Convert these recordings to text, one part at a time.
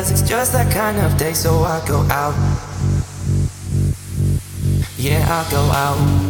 Cause it's just that kind of day, so I go out. Yeah, I go out.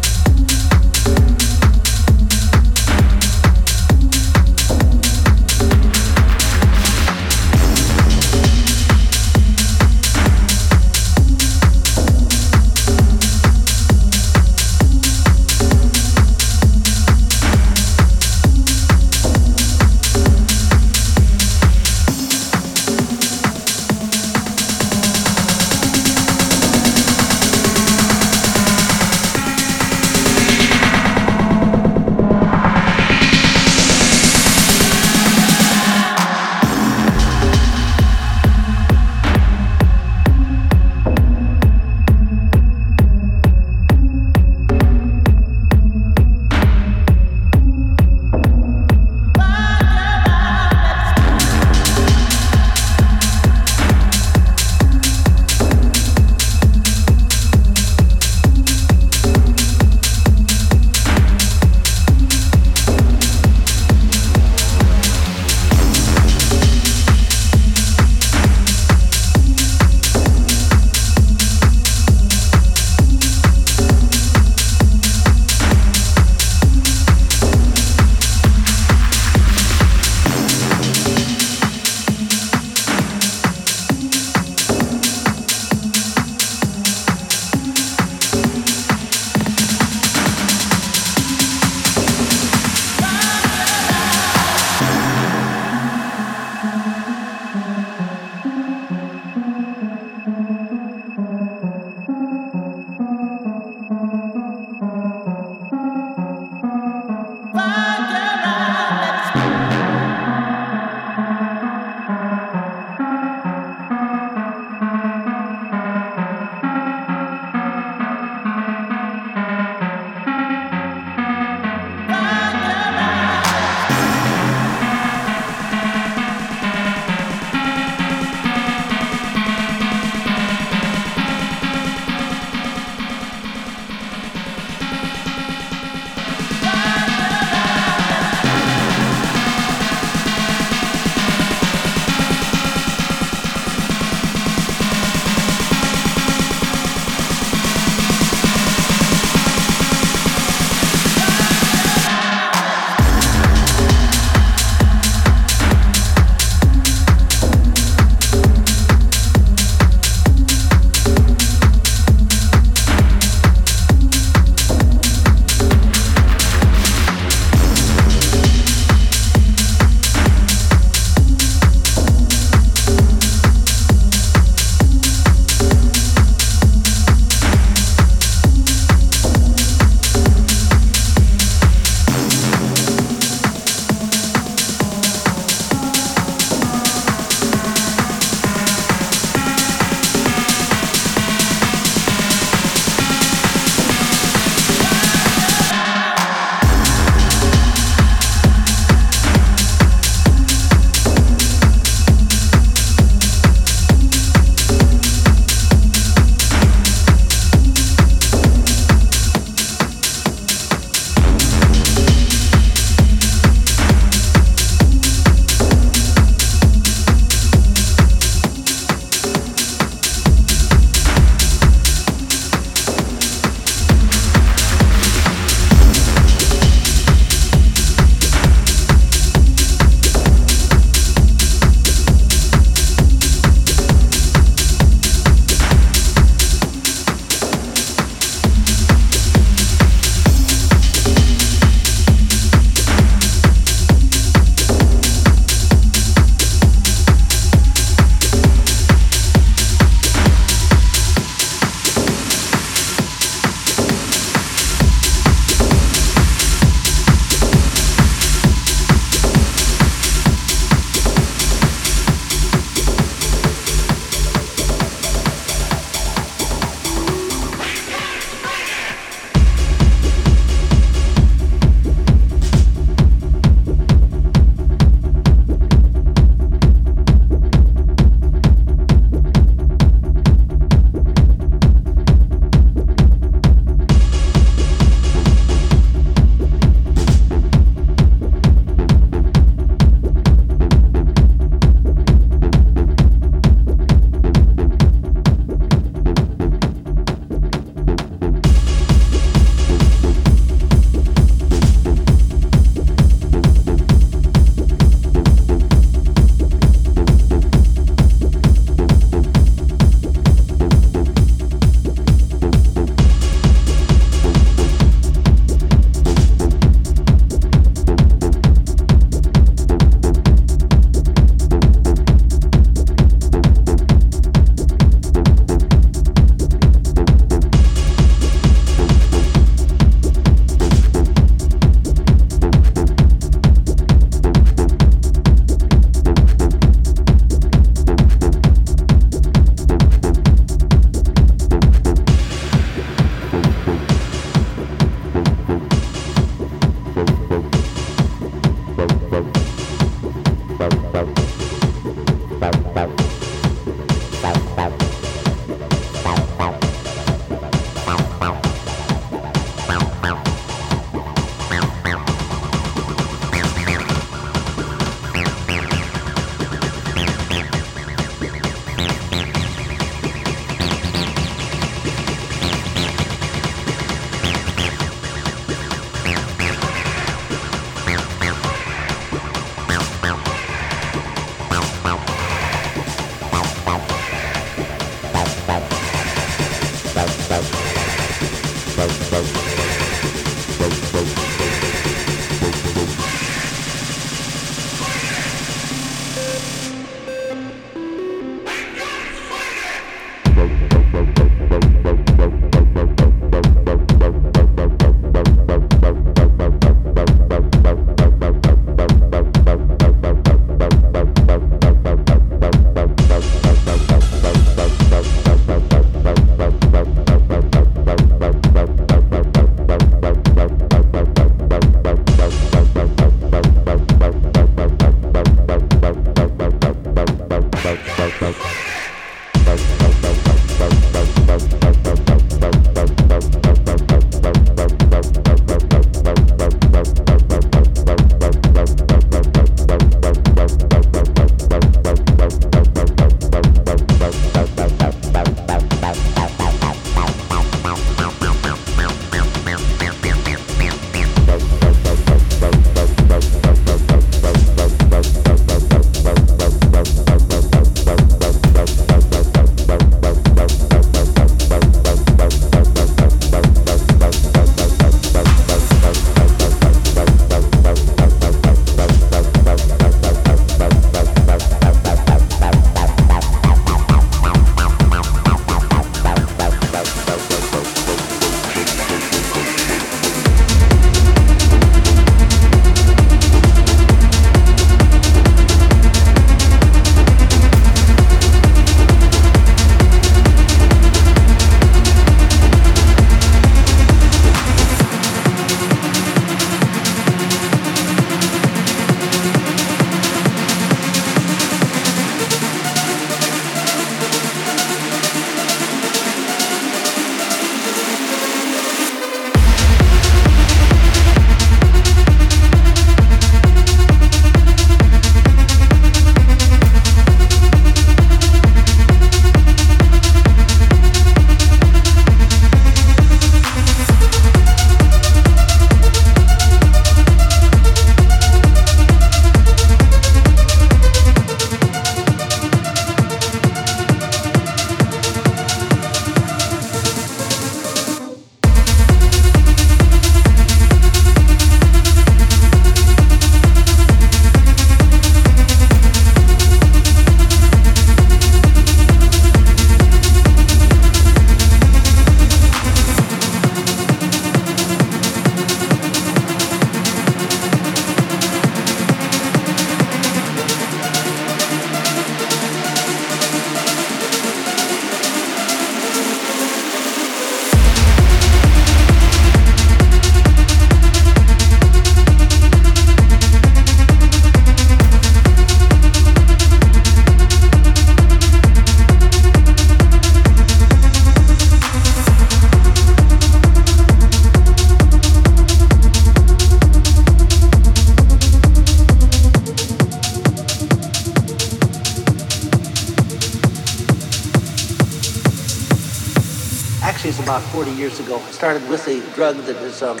about 40 years ago. I started with a drug that is um,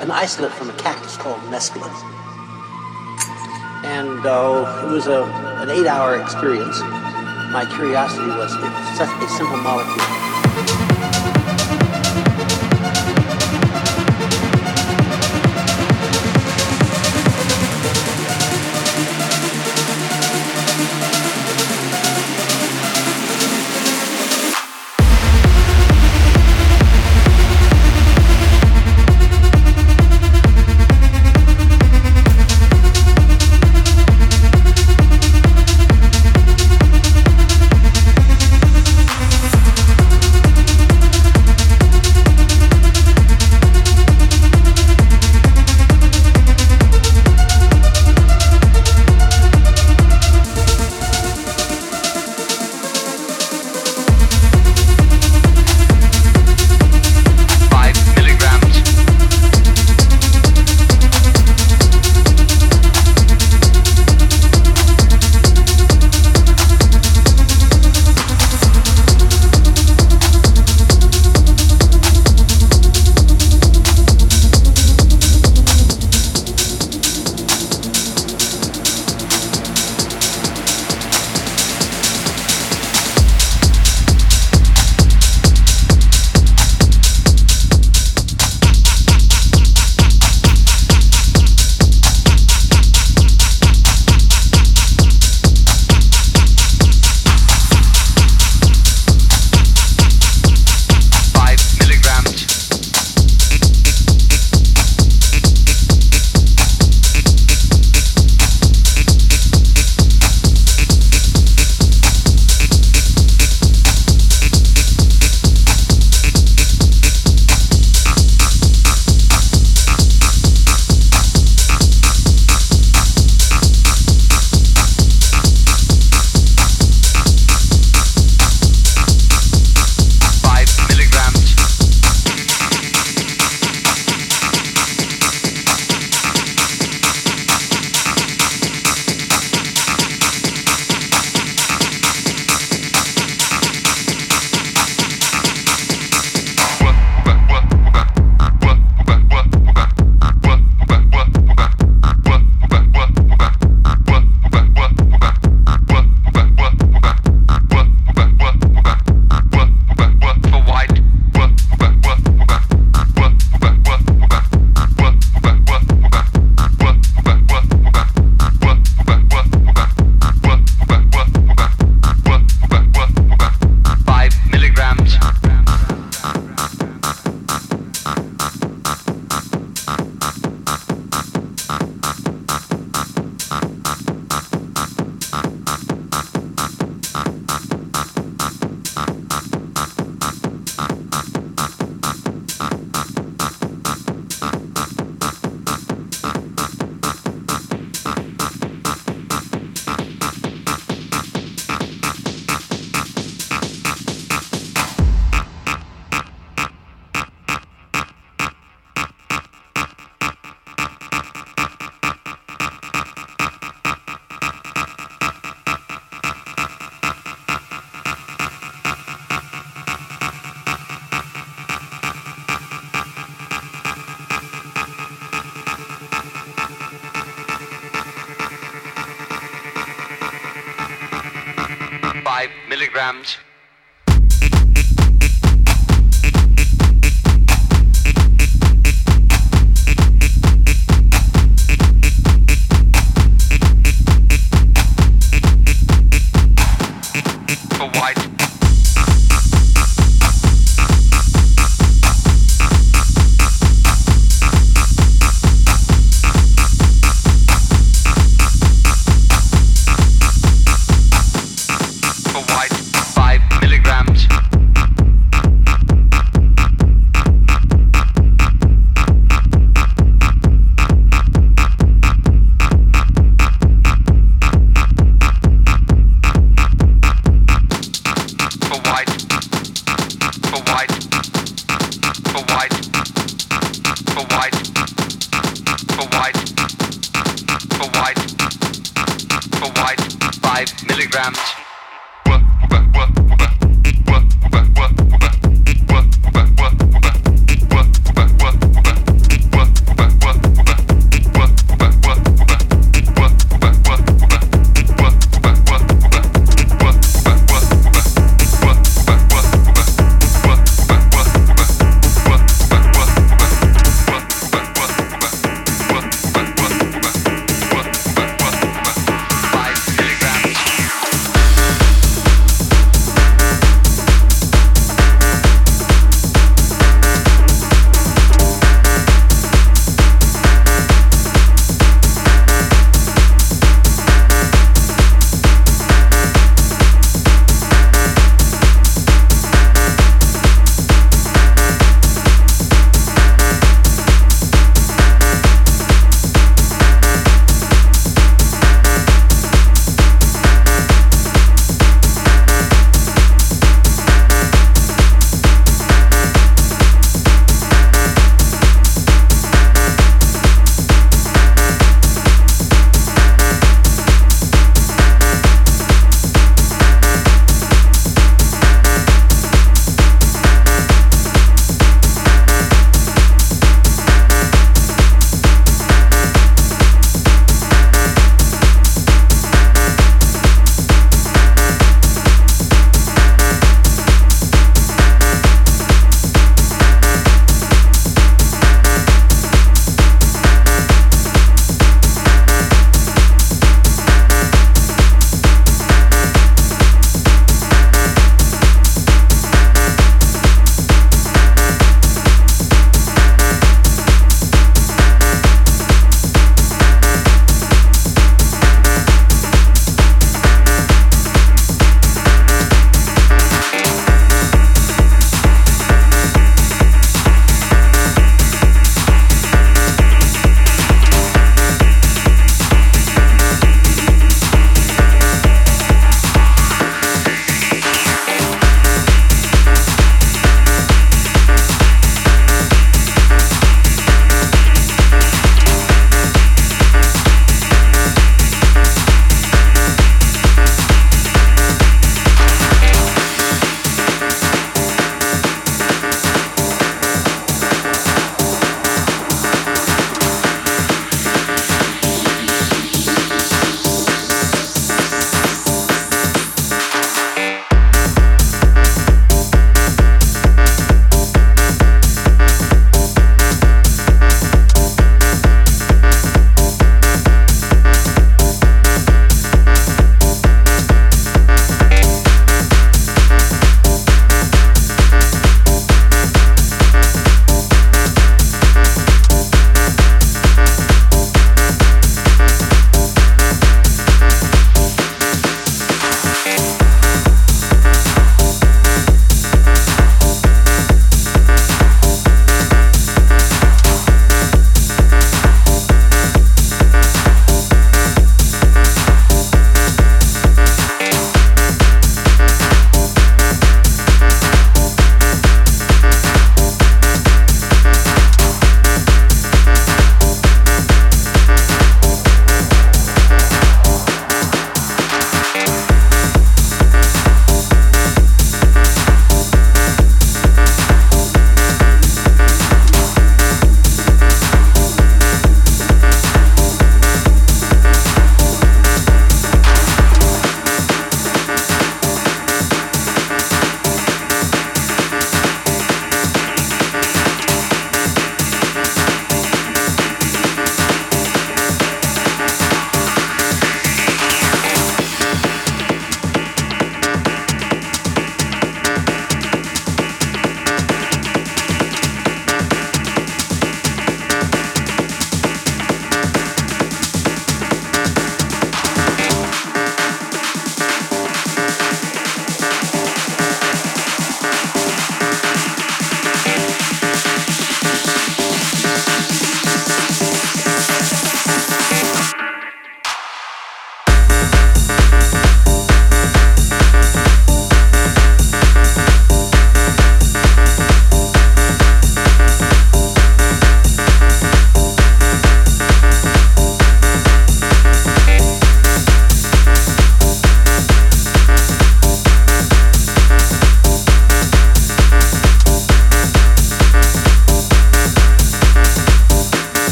an isolate from a cactus called mescaline. And uh, it was a, an eight hour experience. My curiosity was it's such a simple molecule.